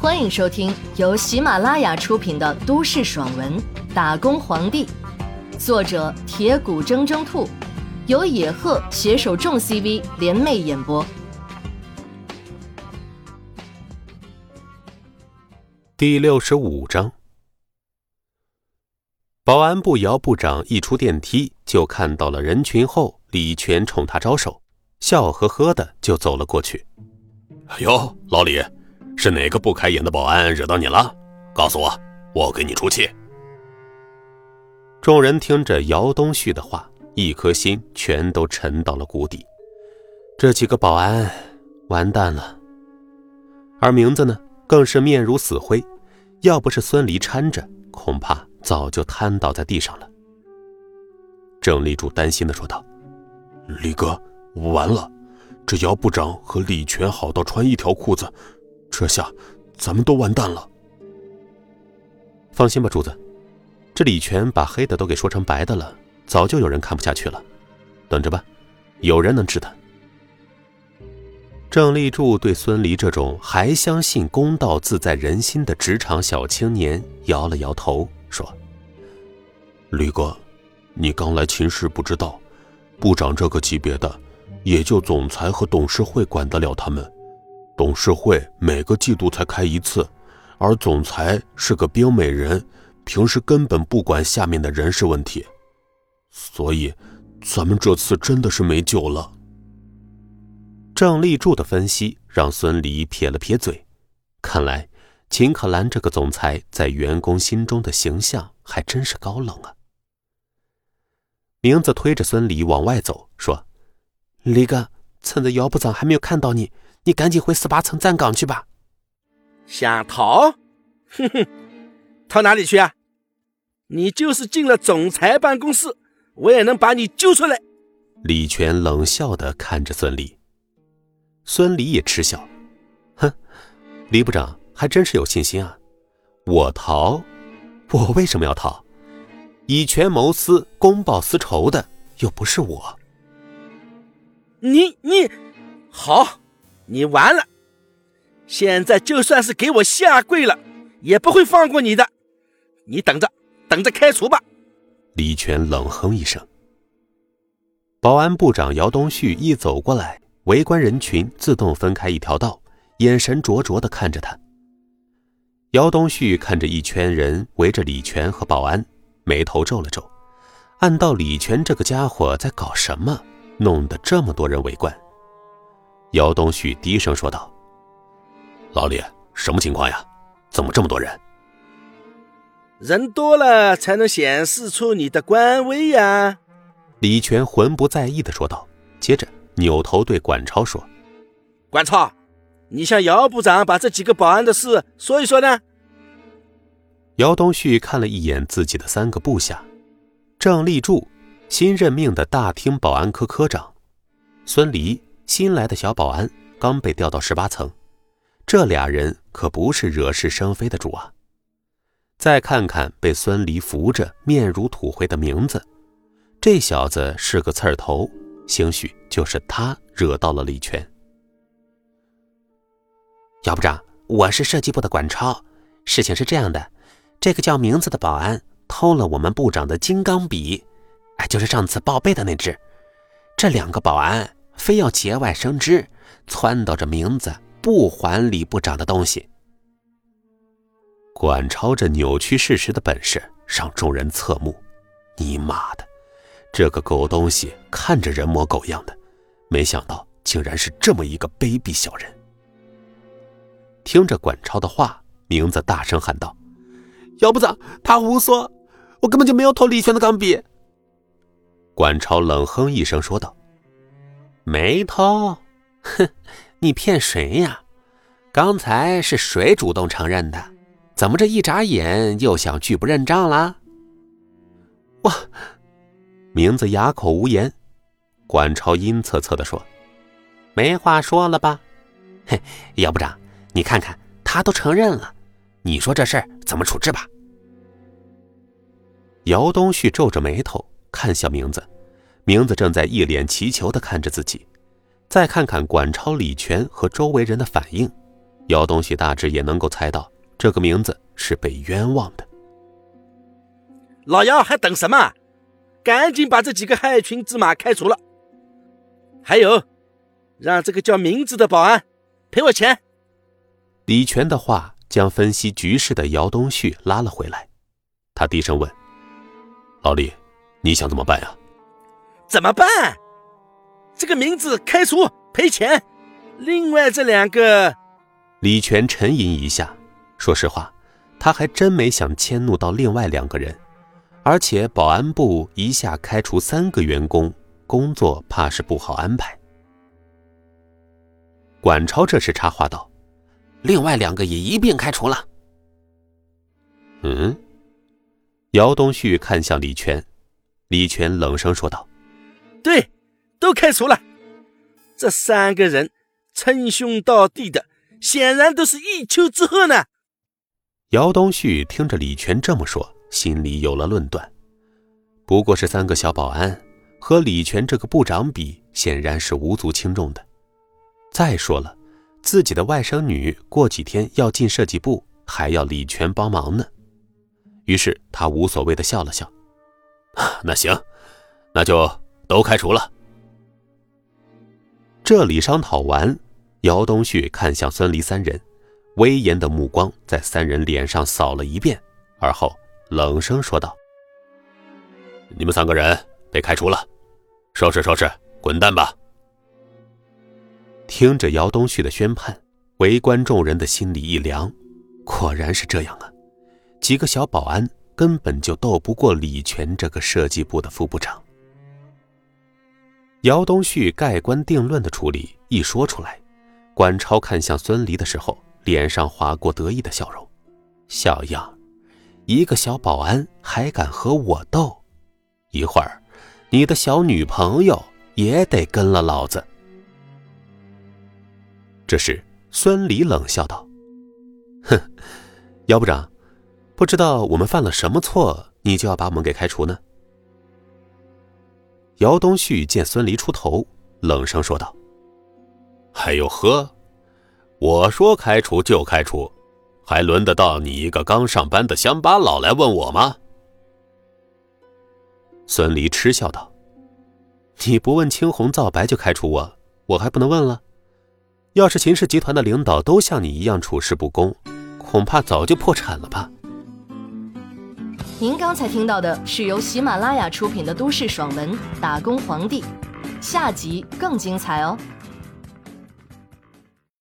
欢迎收听由喜马拉雅出品的都市爽文《打工皇帝》，作者铁骨铮铮兔，由野鹤携手众 CV 联袂演播。第六十五章，保安部姚部长一出电梯就看到了人群后，李全冲他招手，笑呵呵的就走了过去。哎呦，老李，是哪个不开眼的保安惹到你了？告诉我，我给你出气。众人听着姚东旭的话，一颗心全都沉到了谷底。这几个保安完蛋了，而名字呢？更是面如死灰，要不是孙离搀着，恐怕早就瘫倒在地上了。郑立柱担心的说道：“李哥，完了，这姚部长和李全好到穿一条裤子，这下咱们都完蛋了。”放心吧，主子，这李全把黑的都给说成白的了，早就有人看不下去了。等着吧，有人能治他。郑立柱对孙离这种还相信公道自在人心的职场小青年摇了摇头，说：“李哥，你刚来秦氏不知道，部长这个级别的，也就总裁和董事会管得了他们。董事会每个季度才开一次，而总裁是个冰美人，平时根本不管下面的人事问题。所以，咱们这次真的是没救了。”郑立柱的分析让孙离撇了撇嘴，看来秦可兰这个总裁在员工心中的形象还真是高冷啊。名字推着孙离往外走，说：“李哥，趁着姚部长还没有看到你，你赶紧回十八层站岗去吧。”想逃？哼哼，逃哪里去啊？你就是进了总裁办公室，我也能把你揪出来。李全冷笑的看着孙离。孙离也嗤笑，哼，李部长还真是有信心啊！我逃，我为什么要逃？以权谋私、公报私仇的又不是我。你你，好，你完了！现在就算是给我下跪了，也不会放过你的。你等着，等着开除吧！李全冷哼一声。保安部长姚东旭一走过来。围观人群自动分开一条道，眼神灼灼的看着他。姚东旭看着一圈人围着李全和保安，眉头皱了皱，暗道李全这个家伙在搞什么，弄得这么多人围观。姚东旭低声说道：“老李，什么情况呀？怎么这么多人？人多了才能显示出你的官威呀。”李全浑不在意的说道，接着。扭头对管超说：“管超，你向姚部长把这几个保安的事说一说呢。”姚东旭看了一眼自己的三个部下：郑立柱，新任命的大厅保安科科长；孙离，新来的小保安，刚被调到十八层。这俩人可不是惹是生非的主啊！再看看被孙离扶着、面如土灰的名字，这小子是个刺儿头。兴许就是他惹到了李全。姚部长，我是设计部的管超。事情是这样的，这个叫名字的保安偷了我们部长的金刚笔，哎，就是上次报备的那只。这两个保安非要节外生枝，撺掇着名字不还李部长的东西。管超这扭曲事实的本事让众人侧目。你妈的！这个狗东西看着人模狗样的，没想到竟然是这么一个卑鄙小人。听着管超的话，名字大声喊道：“姚部长，他胡说，我根本就没有偷李轩的钢笔。”管超冷哼一声说道：“没偷？哼，你骗谁呀？刚才是谁主动承认的？怎么这一眨眼又想拒不认账了？”哇。名字哑口无言，管超阴恻恻地说：“没话说了吧？嘿，姚部长，你看看他都承认了，你说这事儿怎么处置吧？”姚东旭皱着眉头看向名字，名字正在一脸祈求地看着自己，再看看管超、李全和周围人的反应，姚东旭大致也能够猜到，这个名字是被冤枉的。老姚还等什么？赶紧把这几个害群之马开除了。还有，让这个叫名字的保安赔我钱。李全的话将分析局势的姚东旭拉了回来，他低声问：“老李，你想怎么办呀？”怎么办？这个名字开除赔钱。另外这两个，李全沉吟一下，说实话，他还真没想迁怒到另外两个人，而且保安部一下开除三个员工，工作怕是不好安排。管超这时插话道：“另外两个也一并开除了。”嗯，姚东旭看向李全，李全冷声说道：“对，都开除了。这三个人。”称兄道弟的，显然都是一丘之貉呢。姚东旭听着李全这么说，心里有了论断。不过是三个小保安，和李全这个部长比，显然是无足轻重的。再说了，自己的外甥女过几天要进设计部，还要李全帮忙呢。于是他无所谓的笑了笑：“那行，那就都开除了。”这里商讨完。姚东旭看向孙离三人，威严的目光在三人脸上扫了一遍，而后冷声说道：“你们三个人被开除了，收拾收拾，滚蛋吧。”听着姚东旭的宣判，围观众人的心里一凉，果然是这样啊！几个小保安根本就斗不过李全这个设计部的副部长。姚东旭盖棺定论的处理一说出来。管超看向孙离的时候，脸上划过得意的笑容，小样，一个小保安还敢和我斗？一会儿，你的小女朋友也得跟了老子。这时，孙离冷笑道：“哼，姚部长，不知道我们犯了什么错，你就要把我们给开除呢？”姚东旭见孙离出头，冷声说道。哎呦呵，我说开除就开除，还轮得到你一个刚上班的乡巴佬来问我吗？孙离嗤笑道：“你不问青红皂白就开除我，我还不能问了。要是秦氏集团的领导都像你一样处事不公，恐怕早就破产了吧？”您刚才听到的是由喜马拉雅出品的都市爽文《打工皇帝》，下集更精彩哦。